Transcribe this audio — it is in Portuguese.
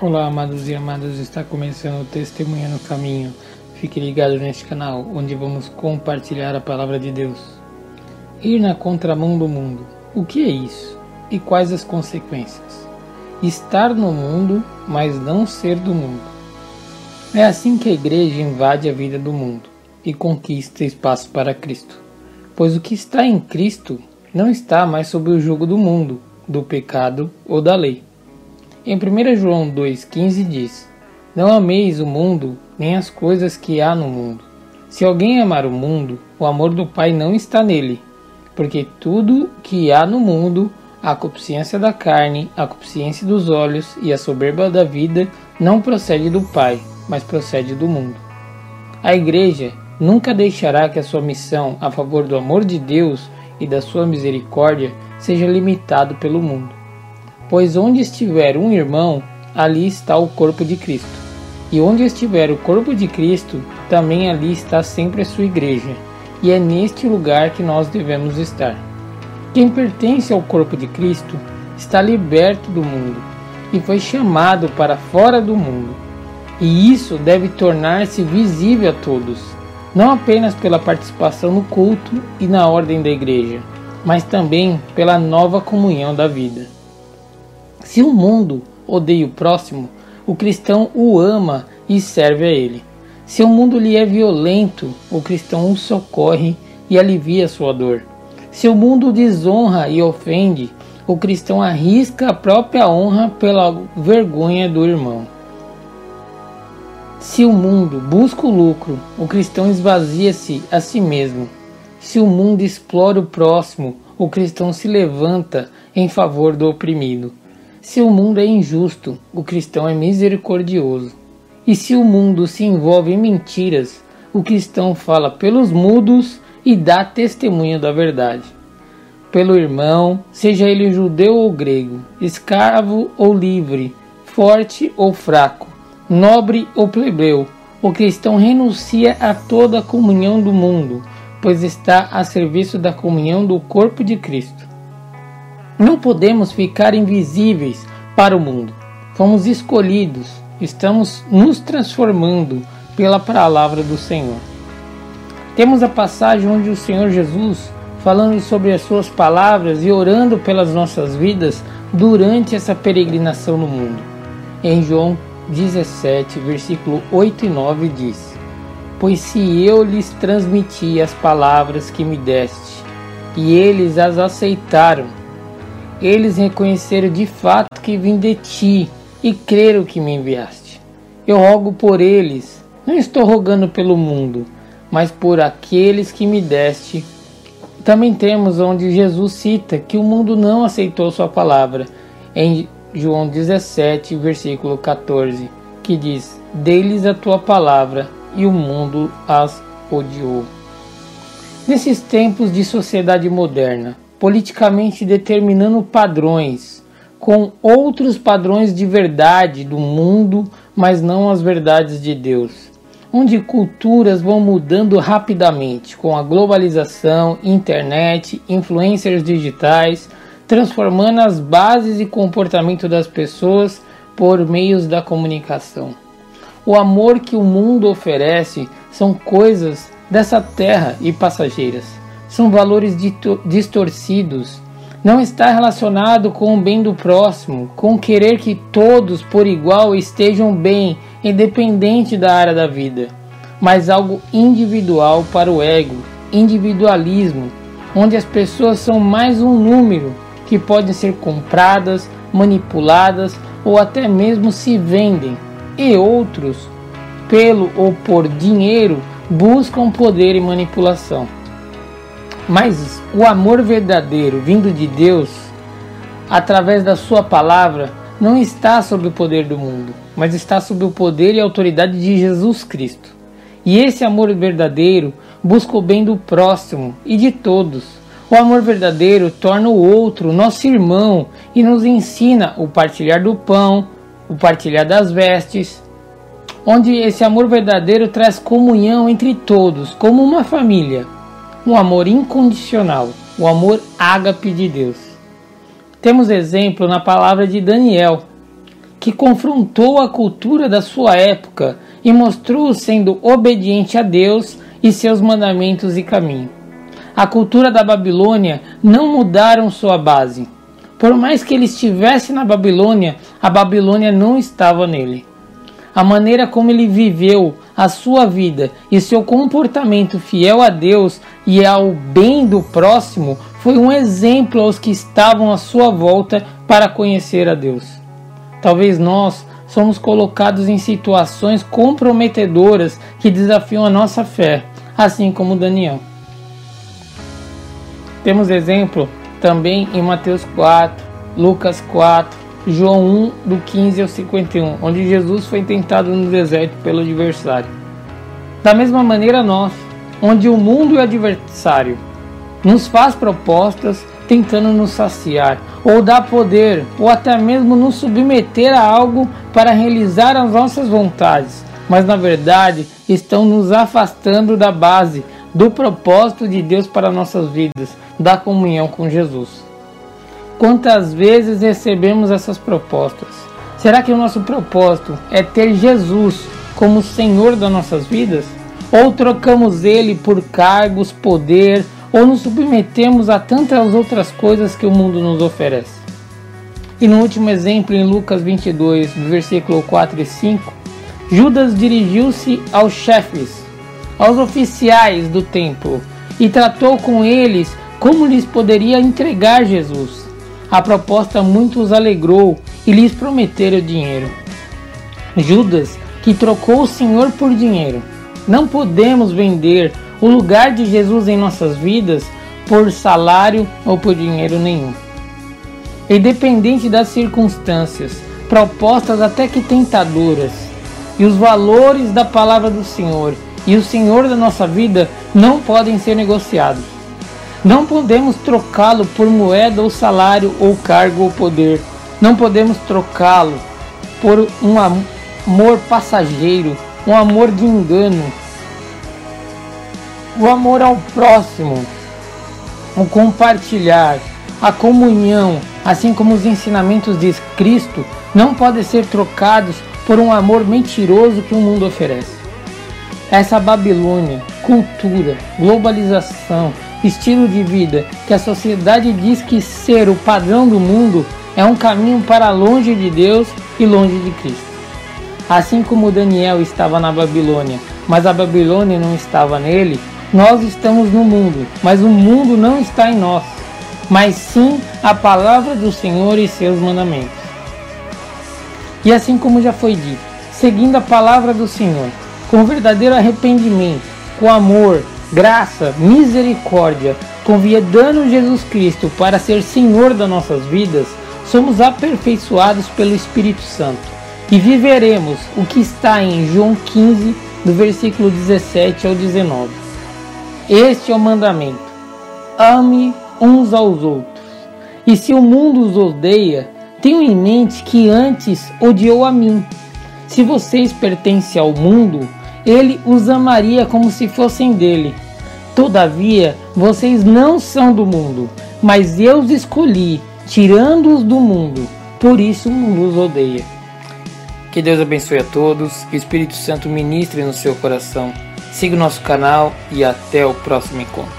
Olá, amados e amadas, está começando o Testemunha no Caminho. Fique ligado neste canal, onde vamos compartilhar a palavra de Deus. Ir na contramão do mundo. O que é isso? E quais as consequências? Estar no mundo, mas não ser do mundo. É assim que a igreja invade a vida do mundo e conquista espaço para Cristo. Pois o que está em Cristo não está mais sob o jugo do mundo, do pecado ou da lei em 1 João 2,15 diz: Não ameis o mundo, nem as coisas que há no mundo. Se alguém amar o mundo, o amor do Pai não está nele, porque tudo que há no mundo, a consciência da carne, a consciência dos olhos e a soberba da vida, não procede do Pai, mas procede do mundo. A Igreja nunca deixará que a sua missão a favor do amor de Deus e da sua misericórdia seja limitado pelo mundo. Pois onde estiver um irmão, ali está o corpo de Cristo. E onde estiver o corpo de Cristo, também ali está sempre a sua igreja. E é neste lugar que nós devemos estar. Quem pertence ao corpo de Cristo está liberto do mundo e foi chamado para fora do mundo. E isso deve tornar-se visível a todos, não apenas pela participação no culto e na ordem da igreja, mas também pela nova comunhão da vida. Se o mundo odeia o próximo, o cristão o ama e serve a ele. Se o mundo lhe é violento, o cristão o socorre e alivia sua dor. Se o mundo desonra e ofende, o cristão arrisca a própria honra pela vergonha do irmão. Se o mundo busca o lucro, o cristão esvazia-se a si mesmo. Se o mundo explora o próximo, o cristão se levanta em favor do oprimido. Se o mundo é injusto, o cristão é misericordioso. E se o mundo se envolve em mentiras, o cristão fala pelos mudos e dá testemunho da verdade. Pelo irmão, seja ele judeu ou grego, escravo ou livre, forte ou fraco, nobre ou plebeu, o cristão renuncia a toda a comunhão do mundo, pois está a serviço da comunhão do corpo de Cristo. Não podemos ficar invisíveis para o mundo. Fomos escolhidos, estamos nos transformando pela palavra do Senhor. Temos a passagem onde o Senhor Jesus, falando sobre as suas palavras e orando pelas nossas vidas durante essa peregrinação no mundo. Em João 17, versículo 8 e 9 diz: Pois se eu lhes transmiti as palavras que me deste, e eles as aceitaram, eles reconheceram de fato que vim de ti e creram que me enviaste. Eu rogo por eles, não estou rogando pelo mundo, mas por aqueles que me deste. Também temos onde Jesus cita que o mundo não aceitou sua palavra, em João 17, versículo 14, que diz: Dei-lhes a tua palavra e o mundo as odiou. Nesses tempos de sociedade moderna, politicamente determinando padrões, com outros padrões de verdade do mundo, mas não as verdades de Deus. Onde culturas vão mudando rapidamente com a globalização, internet, influencers digitais, transformando as bases e comportamento das pessoas por meios da comunicação. O amor que o mundo oferece são coisas dessa terra e passageiras são valores distorcidos. Não está relacionado com o bem do próximo, com querer que todos por igual estejam bem, independente da área da vida, mas algo individual para o ego, individualismo, onde as pessoas são mais um número que podem ser compradas, manipuladas ou até mesmo se vendem, e outros, pelo ou por dinheiro, buscam poder e manipulação. Mas o amor verdadeiro vindo de Deus, através da Sua palavra, não está sob o poder do mundo, mas está sob o poder e autoridade de Jesus Cristo. E esse amor verdadeiro busca o bem do próximo e de todos. O amor verdadeiro torna o outro nosso irmão e nos ensina o partilhar do pão, o partilhar das vestes, onde esse amor verdadeiro traz comunhão entre todos, como uma família um amor incondicional, o amor ágape de Deus. Temos exemplo na palavra de Daniel. que confrontou a cultura da sua época e mostrou sendo obediente a Deus e seus mandamentos e caminho. A cultura da Babilônia não mudaram sua base. Por mais que ele estivesse na Babilônia, a Babilônia não estava nele. A maneira como ele viveu a sua vida e seu comportamento fiel a Deus e ao bem do próximo foi um exemplo aos que estavam à sua volta para conhecer a Deus. Talvez nós somos colocados em situações comprometedoras que desafiam a nossa fé, assim como Daniel. Temos exemplo também em Mateus 4, Lucas 4, João 1, do 15 ao 51, onde Jesus foi tentado no deserto pelo adversário. Da mesma maneira, nós, onde o mundo e o adversário nos faz propostas tentando nos saciar, ou dar poder, ou até mesmo nos submeter a algo para realizar as nossas vontades, mas na verdade estão nos afastando da base, do propósito de Deus para nossas vidas, da comunhão com Jesus. Quantas vezes recebemos essas propostas? Será que o nosso propósito é ter Jesus como Senhor das nossas vidas? Ou trocamos ele por cargos, poder, ou nos submetemos a tantas outras coisas que o mundo nos oferece? E no último exemplo, em Lucas 22, versículo 4 e 5, Judas dirigiu-se aos chefes, aos oficiais do templo, e tratou com eles como lhes poderia entregar Jesus. A proposta muito os alegrou e lhes prometeram dinheiro. Judas, que trocou o Senhor por dinheiro. Não podemos vender o lugar de Jesus em nossas vidas por salário ou por dinheiro nenhum. Independente das circunstâncias, propostas até que tentadoras, e os valores da palavra do Senhor e o Senhor da nossa vida não podem ser negociados. Não podemos trocá-lo por moeda ou salário ou cargo ou poder. Não podemos trocá-lo por um amor passageiro, um amor de engano. O amor ao próximo, o compartilhar, a comunhão, assim como os ensinamentos de Cristo, não podem ser trocados por um amor mentiroso que o mundo oferece. Essa Babilônia, cultura, globalização, estilo de vida que a sociedade diz que ser o padrão do mundo é um caminho para longe de Deus e longe de Cristo. Assim como Daniel estava na Babilônia, mas a Babilônia não estava nele, nós estamos no mundo, mas o mundo não está em nós, mas sim a palavra do Senhor e seus mandamentos. E assim como já foi dito, seguindo a palavra do Senhor, com verdadeiro arrependimento, com amor, graça, misericórdia, convidando Jesus Cristo para ser Senhor das nossas vidas, somos aperfeiçoados pelo Espírito Santo e viveremos o que está em João 15, do versículo 17 ao 19. Este é o mandamento: ame uns aos outros. E se o mundo os odeia, tenham em mente que antes odiou a mim. Se vocês pertencem ao mundo, ele os amaria como se fossem dele. Todavia, vocês não são do mundo, mas eu os escolhi, tirando-os do mundo. Por isso o mundo os odeia. Que Deus abençoe a todos, que o Espírito Santo ministre no seu coração. Siga o nosso canal e até o próximo encontro.